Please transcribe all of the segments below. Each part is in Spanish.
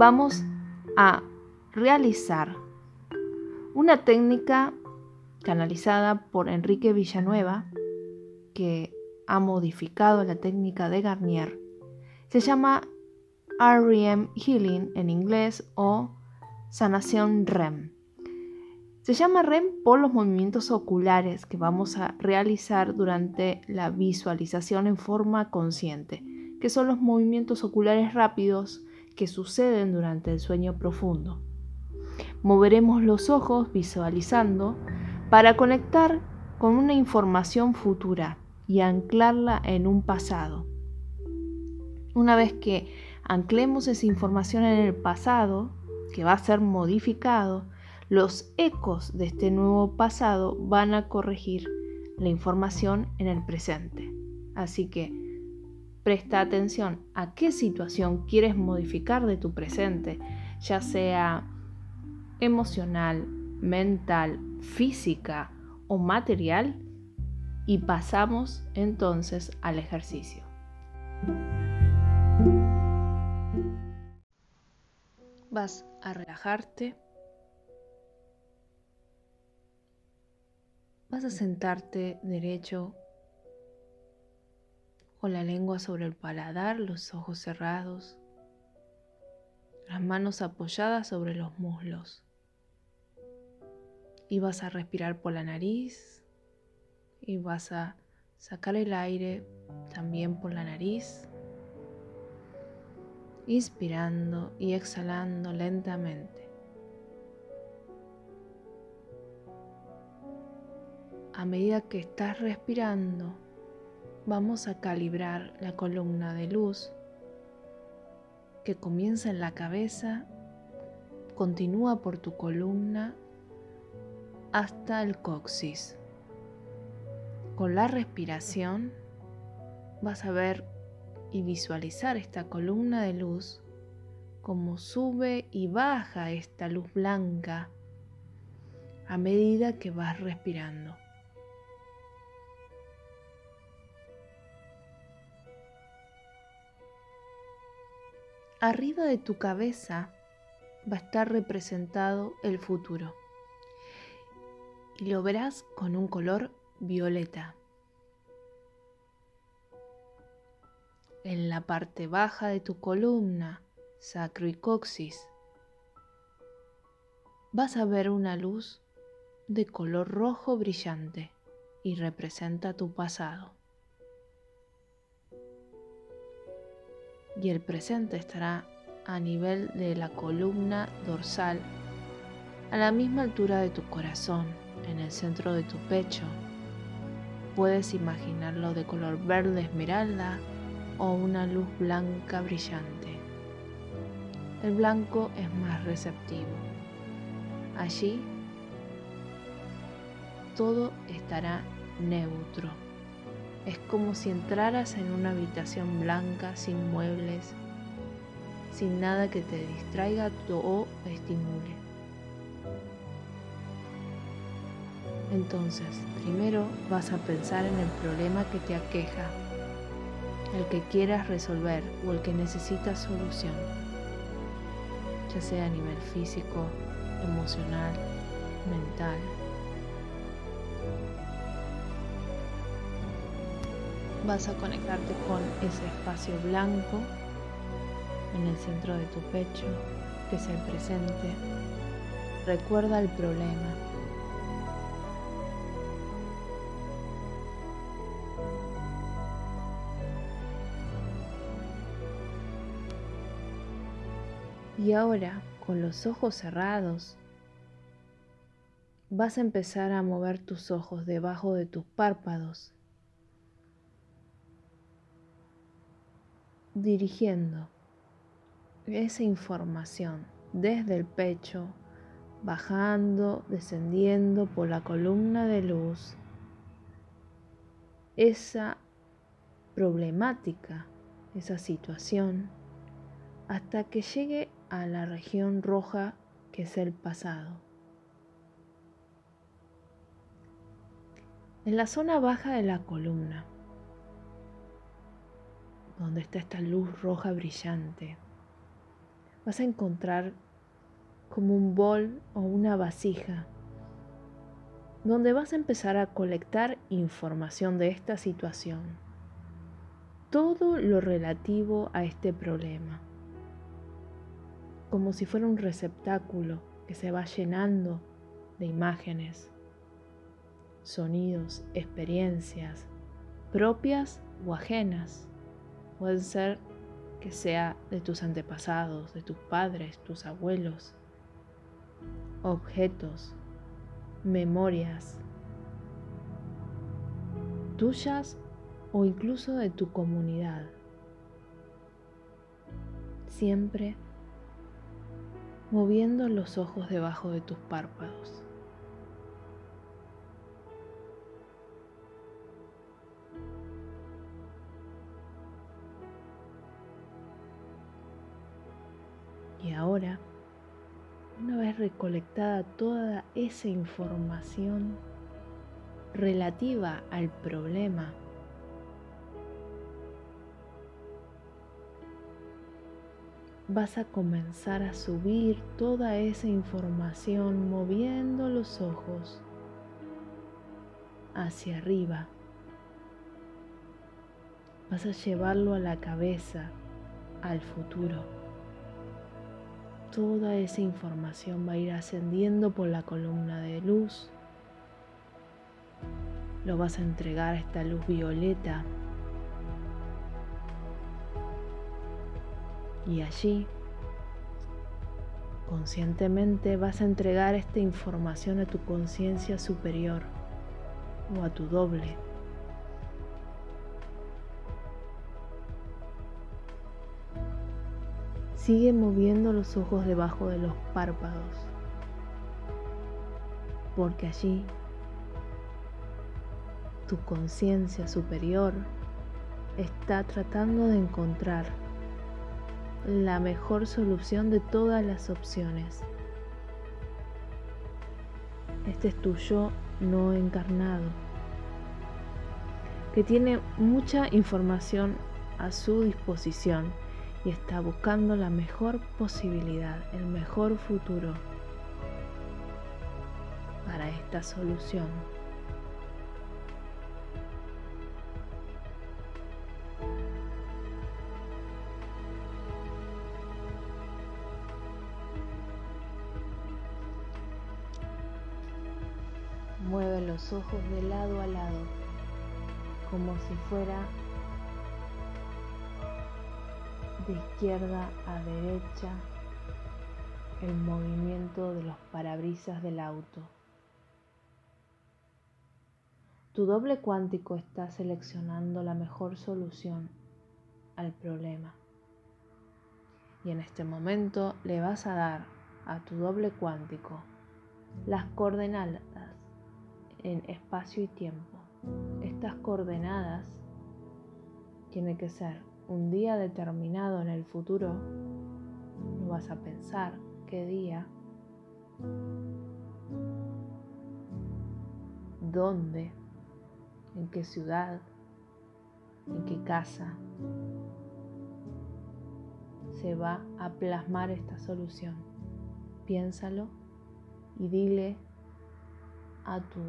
vamos a realizar una técnica canalizada por Enrique Villanueva, que ha modificado la técnica de Garnier. Se llama REM Healing en inglés o sanación REM. Se llama REM por los movimientos oculares que vamos a realizar durante la visualización en forma consciente, que son los movimientos oculares rápidos que suceden durante el sueño profundo. Moveremos los ojos visualizando para conectar con una información futura y anclarla en un pasado. Una vez que anclemos esa información en el pasado, que va a ser modificado, los ecos de este nuevo pasado van a corregir la información en el presente. Así que presta atención a qué situación quieres modificar de tu presente, ya sea emocional, mental, física o material, y pasamos entonces al ejercicio. Vas a relajarte. Vas a sentarte derecho con la lengua sobre el paladar, los ojos cerrados, las manos apoyadas sobre los muslos. Y vas a respirar por la nariz y vas a sacar el aire también por la nariz, inspirando y exhalando lentamente. A medida que estás respirando, vamos a calibrar la columna de luz que comienza en la cabeza, continúa por tu columna hasta el coxis. Con la respiración vas a ver y visualizar esta columna de luz como sube y baja esta luz blanca a medida que vas respirando. Arriba de tu cabeza va a estar representado el futuro y lo verás con un color violeta. En la parte baja de tu columna, sacro y coxis, vas a ver una luz de color rojo brillante y representa tu pasado. Y el presente estará a nivel de la columna dorsal, a la misma altura de tu corazón, en el centro de tu pecho Puedes imaginarlo de color verde esmeralda o una luz blanca brillante. El blanco es más receptivo. Allí todo estará neutro. Es como si entraras en una habitación blanca sin muebles, sin nada que te distraiga o estimule. Entonces, primero vas a pensar en el problema que te aqueja, el que quieras resolver o el que necesitas solución, ya sea a nivel físico, emocional, mental. Vas a conectarte con ese espacio blanco en el centro de tu pecho, que es el presente. Recuerda el problema Y ahora, con los ojos cerrados, vas a empezar a mover tus ojos debajo de tus párpados, dirigiendo esa información desde el pecho, bajando, descendiendo por la columna de luz, esa problemática, esa situación, hasta que llegue a la región roja que es el pasado. En la zona baja de la columna, donde está esta luz roja brillante, vas a encontrar como un bol o una vasija donde vas a empezar a colectar información de esta situación. Todo lo relativo a este problema. Como si fuera un receptáculo que se va llenando de imágenes, sonidos, experiencias propias o ajenas. Pueden ser que sea de tus antepasados, de tus padres, tus abuelos, objetos, memorias tuyas o incluso de tu comunidad. Siempre moviendo los ojos debajo de tus párpados. Ahora, una vez recolectada toda esa información relativa al problema, vas a comenzar a subir toda esa información moviendo los ojos hacia arriba. Vas a llevarlo a la cabeza, al futuro toda esa información va a ir ascendiendo por la columna de luz. Lo vas a entregar a esta luz violeta. Y allí, conscientemente, vas a entregar esta información a tu conciencia superior o a tu doble. Sigue moviendo los ojos debajo de los párpados, porque allí tu conciencia superior está tratando de encontrar la mejor solución de todas las opciones. Este es tu yo no encarnado, que tiene mucha información a su disposición y está buscando la mejor posibilidad, el mejor futuro para esta solución. Mueve los ojos de lado a lado, como si fuera de izquierda a derecha el movimiento de los parabrisas del auto. Tu doble cuántico está seleccionando la mejor solución al problema. Y en este momento le vas a dar a tu doble cuántico las coordenadas en espacio y tiempo. Estas coordenadas tienen que ser un día determinado en el futuro, no vas a pensar qué día, dónde, en qué ciudad, en qué casa se va a plasmar esta solución. Piénsalo y dile a tu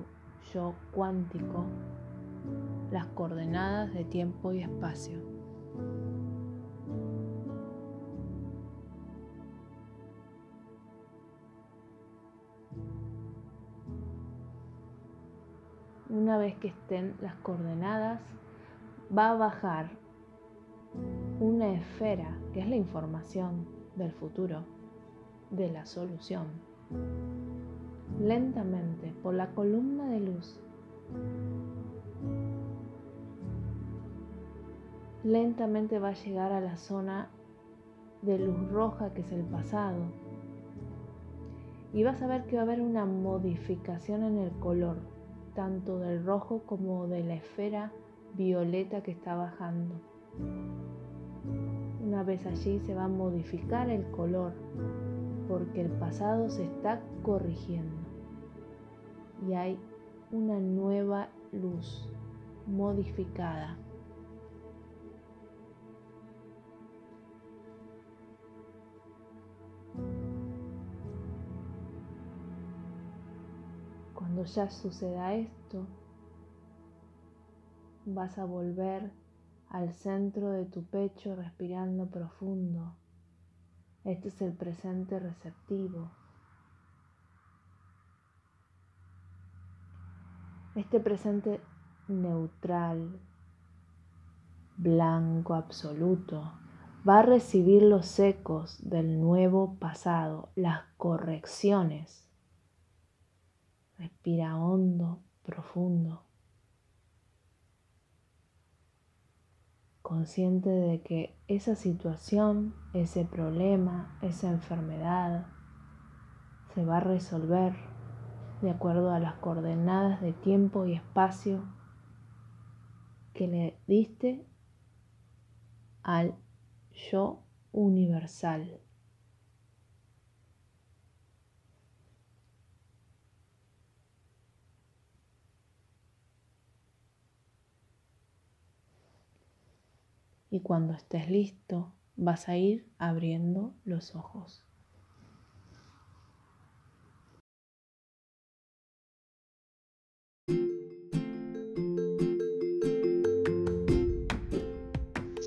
yo cuántico las coordenadas de tiempo y espacio. Una vez que estén las coordenadas, va a bajar una esfera, que es la información del futuro, de la solución, lentamente por la columna de luz. Lentamente va a llegar a la zona de luz roja que es el pasado. Y vas a ver que va a haber una modificación en el color tanto del rojo como de la esfera violeta que está bajando. Una vez allí se va a modificar el color porque el pasado se está corrigiendo y hay una nueva luz modificada. Cuando ya suceda esto, vas a volver al centro de tu pecho respirando profundo. Este es el presente receptivo. Este presente neutral, blanco absoluto, va a recibir los ecos del nuevo pasado, las correcciones. Respira hondo, profundo. Consciente de que esa situación, ese problema, esa enfermedad se va a resolver de acuerdo a las coordenadas de tiempo y espacio que le diste al yo universal. Y cuando estés listo, vas a ir abriendo los ojos.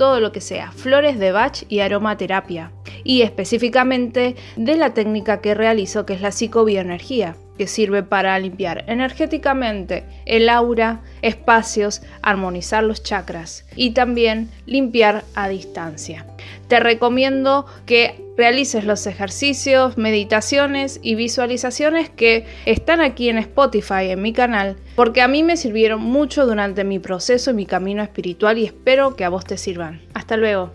todo lo que sea flores de Bach y aromaterapia, y específicamente de la técnica que realizo que es la psicobioenergía, que sirve para limpiar energéticamente el aura, espacios, armonizar los chakras y también limpiar a distancia. Te recomiendo que realices los ejercicios, meditaciones y visualizaciones que están aquí en Spotify, en mi canal, porque a mí me sirvieron mucho durante mi proceso y mi camino espiritual y espero que a vos te sirvan. Hasta luego.